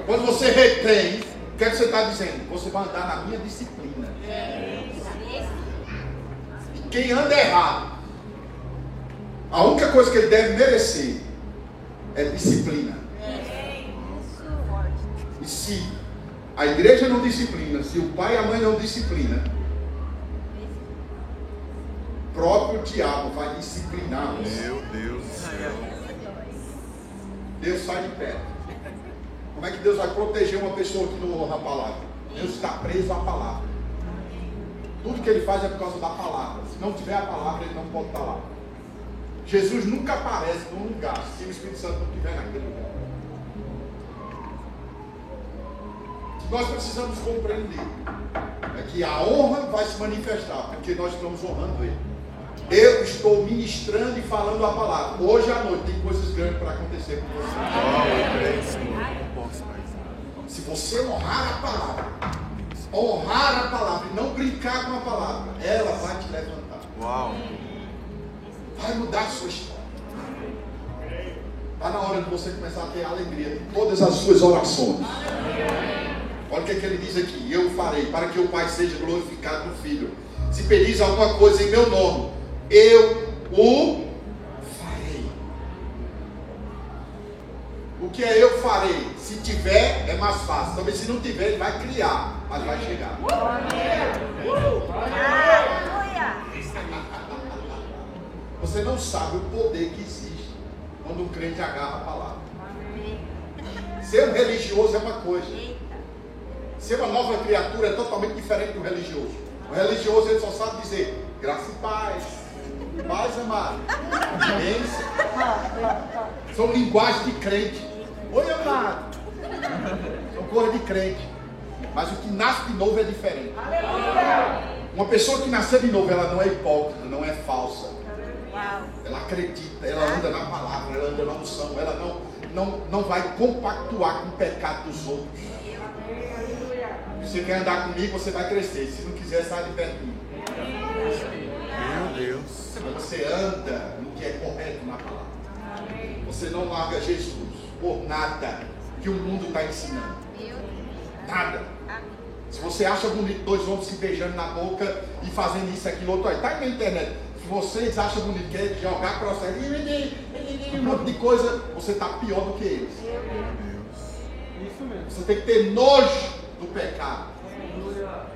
Quando você retém, o que, é que você está dizendo? Você vai andar na minha disciplina. E quem anda errado, a única coisa que ele deve merecer é disciplina. E se a igreja não disciplina, se o pai e a mãe não disciplina, o próprio diabo vai disciplinar você. Meu Deus do céu. Deus sai de perto. Como é que Deus vai proteger uma pessoa que não honra a palavra? Deus está preso à palavra. Tudo que ele faz é por causa da palavra. Se não tiver a palavra, ele não pode estar lá. Jesus nunca aparece num lugar se o Espírito Santo não estiver naquele lugar. Nós precisamos compreender é que a honra vai se manifestar, porque nós estamos honrando Ele. Eu estou ministrando e falando a palavra. Hoje à noite tem coisas grandes para acontecer com você. Se você honrar a palavra, honrar a palavra e não brincar com a palavra, ela vai te levantar. Uau. Vai mudar a sua história. Está na hora de você começar a ter alegria em todas as suas orações. Olha o que, é que ele diz aqui: Eu farei para que o Pai seja glorificado no Filho. Se pedis alguma coisa em meu nome, eu o farei. O que é eu farei? Se tiver, é mais fácil. Talvez se não tiver, ele vai criar, mas vai chegar. Aleluia. Você não sabe o poder que existe quando um crente agarra a palavra. Ser um religioso é uma coisa. Ser uma nova criatura é totalmente diferente do religioso. O religioso ele só sabe dizer graça e paz. Paz, amado. Bênção. São linguagens de crente. Oi, amado. São coisas de crente. Mas o que nasce de novo é diferente. Uma pessoa que nasceu de novo, ela não é hipócrita, não é falsa. Ela acredita, ela anda na palavra, ela anda na unção, ela não, não, não vai compactuar com o pecado dos outros. Você quer andar comigo, você vai crescer. Se não quiser, sai de perto de mim. Meu Deus. Mas você anda no que é correto na palavra. Você não larga Jesus por nada que o mundo está ensinando. Nada. Se você acha bonito dois homens se beijando na boca e fazendo isso, aquilo, outro, está aí na internet. Se vocês acham bonito que é jogar processo, um monte de coisa, você está pior do que eles. Meu Deus. Isso mesmo. Você tem que ter nojo do pecado.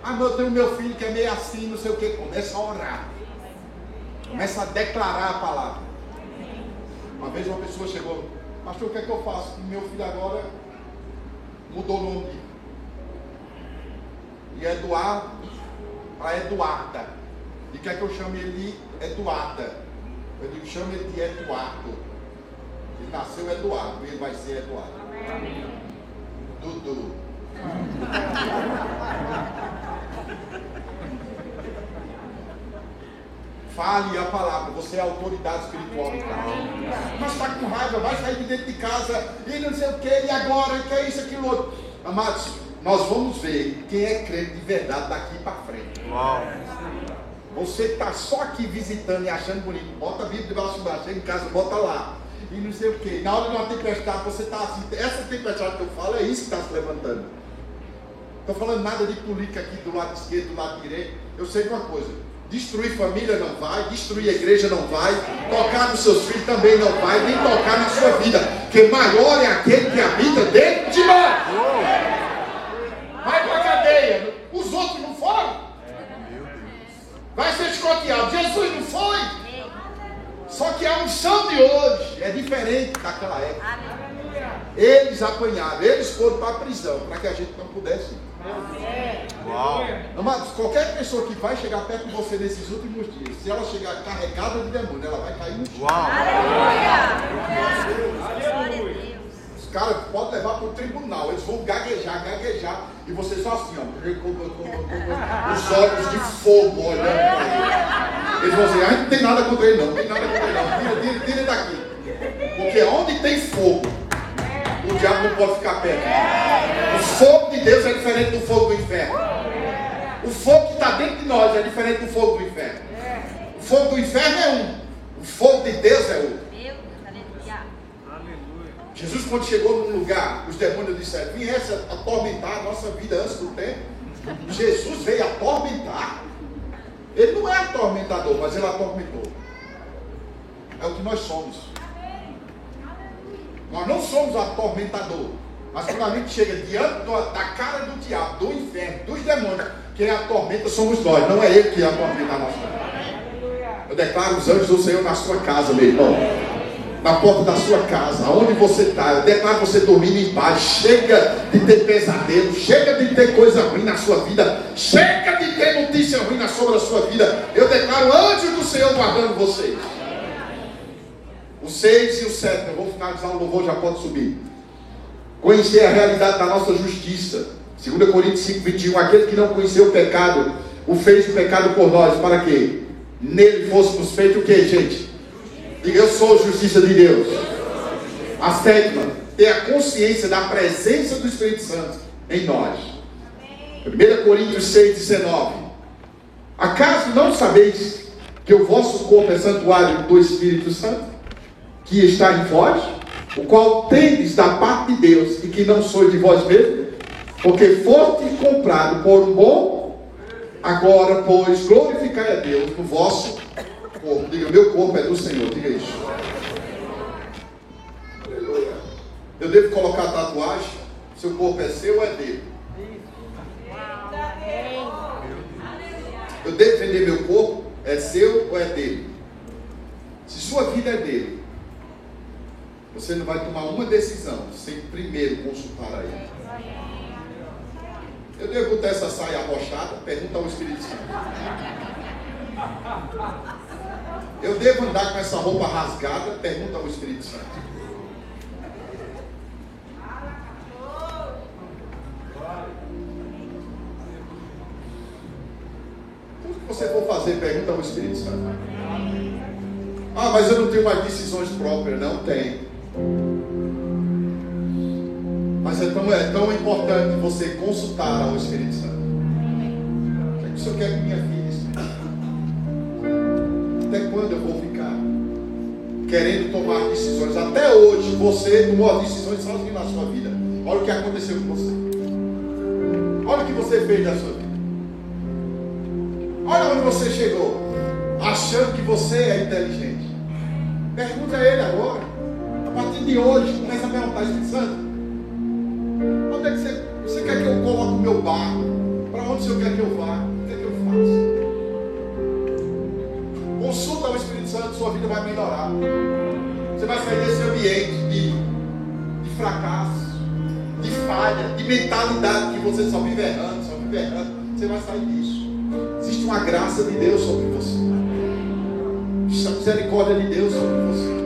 Ah, mas eu tenho meu filho que é meio assim, não sei o que. Começa a orar. Começa a declarar a palavra. Uma vez uma pessoa chegou, pastor, o que é que eu faço? Meu filho agora mudou o nome. E Eduardo para Eduarda. E quer que eu chame ele de Eduarda? Eu digo, chame ele de Eduardo. Ele nasceu Eduardo, ele vai ser Eduardo. Dudu. Fale a palavra, você é autoridade espiritual em casa. Mas está com raiva, vai sair de dentro de casa e não sei o que, e agora, e que é isso, aquilo outro. Amados, nós vamos ver quem é crente de verdade daqui para frente. Uau. Você está só aqui visitando e achando bonito, bota a Bíblia debaixo do braço, chega em casa, bota lá. E não sei o que. Na hora de uma tempestade, você está assim. Essa tempestade que eu falo é isso que está se levantando. Estou falando nada de política aqui do lado esquerdo, do lado direito. Eu sei de uma coisa. Destruir família não vai, destruir a igreja não vai, tocar nos seus filhos também não vai, nem tocar na sua vida. Porque maior é aquele que habita dentro de nós. Vai para a cadeia. Os outros não foram. Vai ser escoteado. Jesus não foi. Só que a unção de hoje é diferente daquela época. Eles apanharam, eles foram para a prisão para que a gente não pudesse ir. Uau. Amados, qualquer pessoa que vai chegar perto de você nesses últimos dias, se ela chegar carregada de demônio, ela vai cair no chão. Uau. Os caras podem levar para o tribunal, eles vão gaguejar, gaguejar, e você só assim, ó, os olhos de fogo olhando para ele. Eles vão dizer, ah, não tem nada contra ele não, não tem nada contra ele não, tira, tira, tira ele daqui. Porque onde tem fogo, o diabo não pode ficar perto. Fogo de Deus é diferente do fogo do inferno. O fogo que está dentro de nós é diferente do fogo do inferno. O fogo do inferno é um, o fogo de Deus é outro. Jesus, quando chegou num lugar, os demônios disseram: viesse atormentar a nossa vida antes do tempo. Jesus veio atormentar. Ele não é atormentador, mas ele atormentou. É o que nós somos. Nós não somos atormentador. Mas quando a gente chega diante da cara do diabo, do inferno, dos demônios, quem atormenta somos nós, não é ele que atormenta a nossa vida. Eu declaro os anjos do Senhor na sua casa, meu irmão na porta da sua casa, aonde você está, eu declaro você dormindo em paz, chega de ter pesadelo, chega de ter coisa ruim na sua vida, chega de ter notícia ruim na sobre a sua vida, eu declaro anjos do Senhor guardando vocês. O 6 e o 7, eu vou finalizar o louvor, já pode subir. Conhecer a realidade da nossa justiça. 2 Coríntios 5, 21. Aquele que não conheceu o pecado, o fez o pecado por nós, para que nele fôssemos feitos o que, gente? Diga, eu sou justiça de Deus. A sétima, ter a consciência da presença do Espírito Santo em nós. 1 Coríntios 6, 19. Acaso não sabeis que o vosso corpo é santuário do Espírito Santo, que está em vós, o qual tendes da parte de Deus e que não sois de vós mesmos? Porque foste comprado por um bom, agora, pois, glorificai a Deus no vosso corpo. Diga, meu corpo é do Senhor. Diga isso. Aleluia. Eu devo colocar tatuagem? Seu corpo é seu ou é dele? Eu devo vender meu corpo? É seu ou é dele? Se sua vida é dele, você não vai tomar uma decisão sem primeiro consultar a ele. Eu devo botar essa saia arrochada? Pergunta ao Espírito Santo. Eu devo andar com essa roupa rasgada? Pergunta ao Espírito Santo. Tudo que você for fazer, pergunta ao Espírito Santo. Ah, mas eu não tenho mais decisões próprias. Não tem. Mas é tão, é tão importante você consultar ao Espírito Santo. O que, é que o Senhor quer que minha filha Até quando eu vou ficar querendo tomar decisões? Até hoje você tomou decisões sozinho na sua vida. Olha o que aconteceu com você. Olha o que você fez da sua vida. Olha onde você chegou, achando que você é inteligente. Pergunta a ele agora. De hoje, começa a perguntar, Espírito Santo. Onde é que você, você quer que eu coloque o meu barco? Para onde o Senhor quer que eu vá? O que é que eu faço? Consulta o Espírito Santo, sua vida vai melhorar. Você vai sair desse ambiente de, de fracasso, de falha, de mentalidade que você só vive errando, só vive errando. Você vai sair disso. Existe uma graça de Deus sobre você. Existe a misericórdia de Deus sobre você.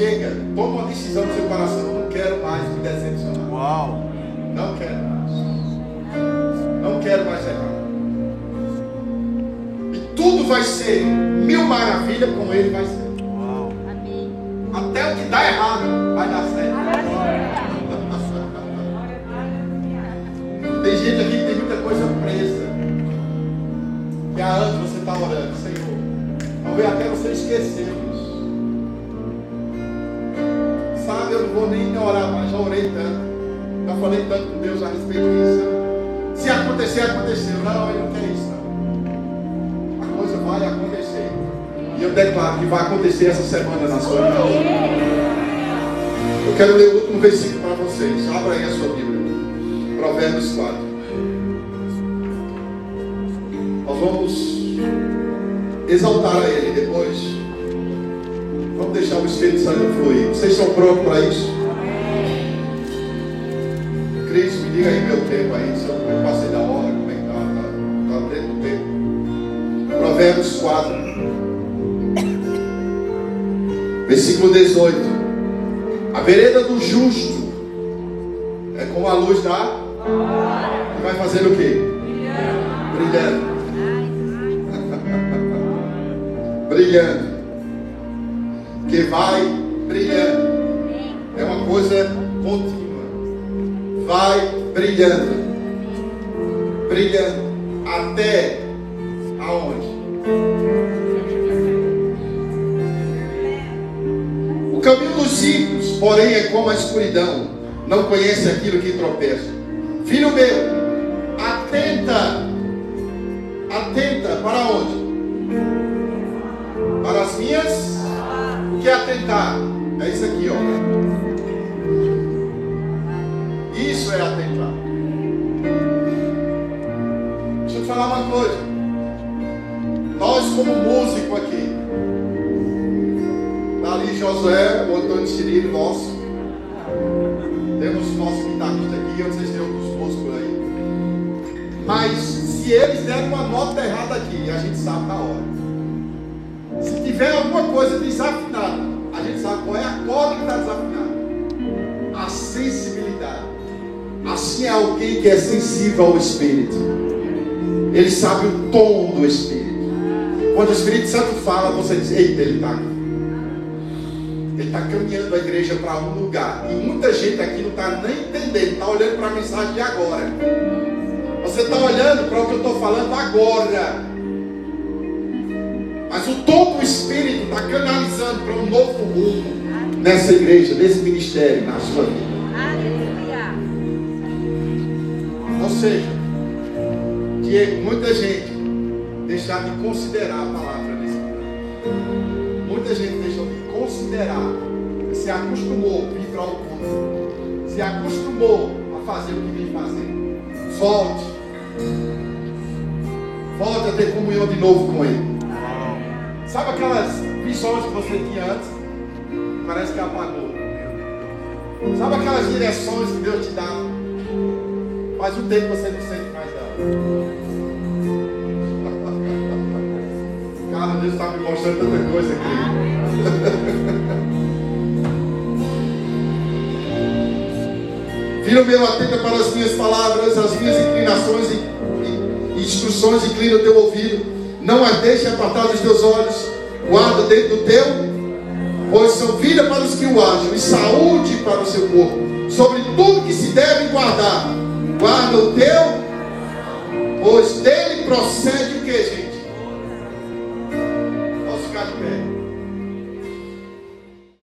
Chega, toma uma decisão no seu coração. Eu não quero mais me decepcionar. Uau. Não quero mais. Não quero mais errar. E tudo vai ser mil maravilhas, com ele vai ser. Uau. Até o que dá errado vai dar certo. Tem gente aqui que tem muita coisa presa. E há anos você está orando, Senhor. Talvez até você esqueceu vou nem orar mais, já orei tanto. Já falei tanto com Deus a respeito disso. Se acontecer, aconteceu. Não, ele não quer isso. Não. A coisa vai acontecer. E eu declaro que vai acontecer essa semana na sua vida. Eu quero ler o último versículo para vocês. Abra aí a sua Bíblia. Provérbios 4. Nós vamos exaltar a Ele depois. Vamos deixar o Espírito Santo fluir. Vocês estão prontos para isso? Cris, me diga aí meu tempo aí. Se eu passei da hora, como é que está? Está tá dentro do tempo. Provérbios 4. Versículo 18. A vereda do justo é como a luz da que vai fazer o quê? Brilhando. Brilhando. Vai brilhando. É uma coisa contínua. Vai brilhando. Brilhando. Até aonde? O caminho dos ímpios, porém, é como a escuridão. Não conhece aquilo que tropeça. Filho meu, atenta. Atenta para onde? Para as minhas. Que é atentar? É isso aqui, ó. Isso é atentar. Deixa eu te falar uma coisa. Nós, como músico aqui, Tá ali Josué, o Antônio Cirilo, nosso. Temos nosso guitarrista aqui, vocês têm outros músicos aí. Mas se eles derem uma nota errada aqui, a gente sabe na hora. Tiver alguma coisa desafinada, a gente sabe qual é a corda que está desafinada. A sensibilidade. Assim é alguém que é sensível ao Espírito. Ele sabe o tom do Espírito. Quando o Espírito Santo fala, você diz, eita, ele está aqui. Ele está caminhando a igreja para um lugar. E muita gente aqui não está nem entendendo, está olhando para a mensagem de agora. Você está olhando para o que eu estou falando agora. Mas o tom do Espírito está canalizando para um novo rumo nessa igreja, nesse ministério, na sua vida. Aleluia. Ou seja, que muita gente deixar de considerar a palavra nesse lugar. Muita gente deixou de considerar, se acostumou a vir para o culto, se acostumou a fazer o que vem fazer. Volte. Volte a ter comunhão de novo com Ele. Sabe aquelas visões que você tinha antes? Parece que apagou. Sabe aquelas direções que Deus te dá? Faz um tempo que você não sente mais dela. Cara, Deus está me mostrando tanta coisa aqui. Filho meu, atenta para as minhas palavras, as minhas inclinações e, e instruções, inclina o teu ouvido. Não as deixe apartar dos teus olhos. Guarda dentro do teu, pois são vida para os que o acham e saúde para o seu corpo. Sobre tudo que se deve guardar, guarda o teu, pois dele procede